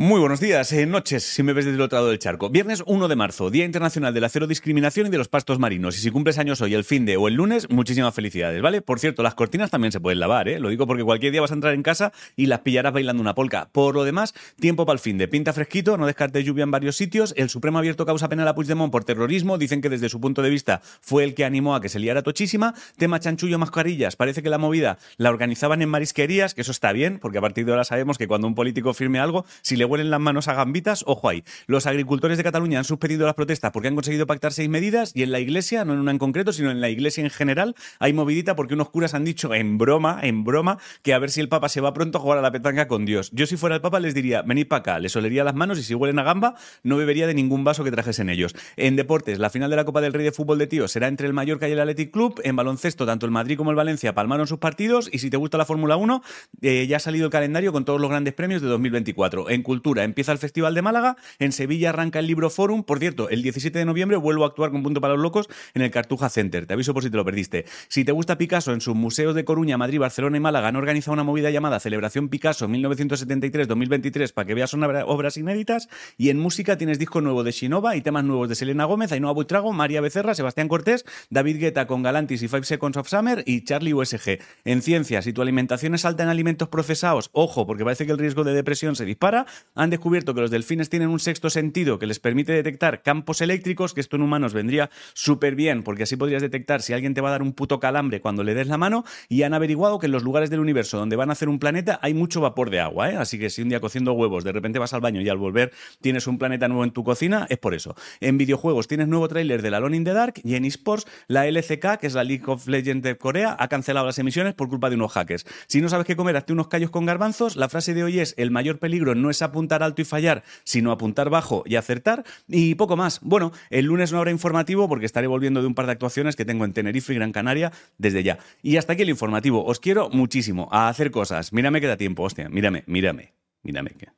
Muy buenos días, eh, noches, si me ves desde el otro lado del charco. Viernes 1 de marzo, Día Internacional de la Cero Discriminación y de los Pastos Marinos. Y si cumples años hoy, el fin de o el lunes, muchísimas felicidades, ¿vale? Por cierto, las cortinas también se pueden lavar, ¿eh? Lo digo porque cualquier día vas a entrar en casa y las pillarás bailando una polca. Por lo demás, tiempo para el fin de. Pinta fresquito, no descarte lluvia en varios sitios. El Supremo ha abierto causa penal a Puigdemont por terrorismo. Dicen que desde su punto de vista fue el que animó a que se liara tochísima. Tema chanchullo mascarillas. Parece que la movida la organizaban en marisquerías, que eso está bien, porque a partir de ahora sabemos que cuando un político firme algo, si le huelen las manos a gambitas, ojo ahí. Los agricultores de Cataluña han suspendido las protestas porque han conseguido pactar seis medidas y en la iglesia, no en una en concreto, sino en la iglesia en general, hay movidita porque unos curas han dicho en broma, en broma, que a ver si el Papa se va pronto a jugar a la petanca con Dios. Yo si fuera el Papa les diría, venid para acá, les olería las manos y si huelen a gamba, no bebería de ningún vaso que trajesen ellos. En deportes, la final de la Copa del Rey de Fútbol de Tío será entre el Mallorca y el Athletic Club. En baloncesto, tanto el Madrid como el Valencia palmaron sus partidos y si te gusta la Fórmula 1, eh, ya ha salido el calendario con todos los grandes premios de 2024. En cultura, empieza el Festival de Málaga en Sevilla arranca el Libro Forum. Por cierto, el 17 de noviembre vuelvo a actuar con Punto para los Locos en el Cartuja Center. Te aviso por si te lo perdiste. Si te gusta Picasso, en sus museos de Coruña, Madrid, Barcelona y Málaga han organizado una movida llamada Celebración Picasso 1973-2023 para que veas obras inéditas. Y en música tienes disco nuevo de Shinova y temas nuevos de Selena Gómez, Ainhoa Buitrago, María Becerra, Sebastián Cortés, David Guetta con Galantis y Five Seconds of Summer y Charlie USG. En ciencia, si tu alimentación es alta en alimentos procesados, ojo, porque parece que el riesgo de depresión se dispara, han descubierto que los delfines tienen un sexto sentido que les permite detectar campos eléctricos, que esto en humanos vendría súper bien, porque así podrías detectar si alguien te va a dar un puto calambre cuando le des la mano, y han averiguado que en los lugares del universo donde van a hacer un planeta hay mucho vapor de agua, ¿eh? así que si un día cociendo huevos de repente vas al baño y al volver tienes un planeta nuevo en tu cocina, es por eso. En videojuegos tienes nuevo tráiler de la Alone in the Dark y en esports la LCK, que es la League of Legends de Corea, ha cancelado las emisiones por culpa de unos hackers. Si no sabes qué comer, hazte unos callos con garbanzos. La frase de hoy es, el mayor peligro no es apuntar alto y fallar, sino apuntar bajo y acertar. Y poco más. Bueno, el lunes no habrá informativo porque estaré volviendo de un par de actuaciones que tengo en Tenerife y Gran Canaria desde ya. Y hasta aquí el informativo. Os quiero muchísimo a hacer cosas. Mírame que da tiempo, hostia. Mírame, mírame, mírame que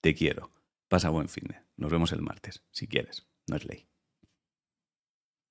te quiero. Pasa buen fin. Nos vemos el martes, si quieres. No es ley.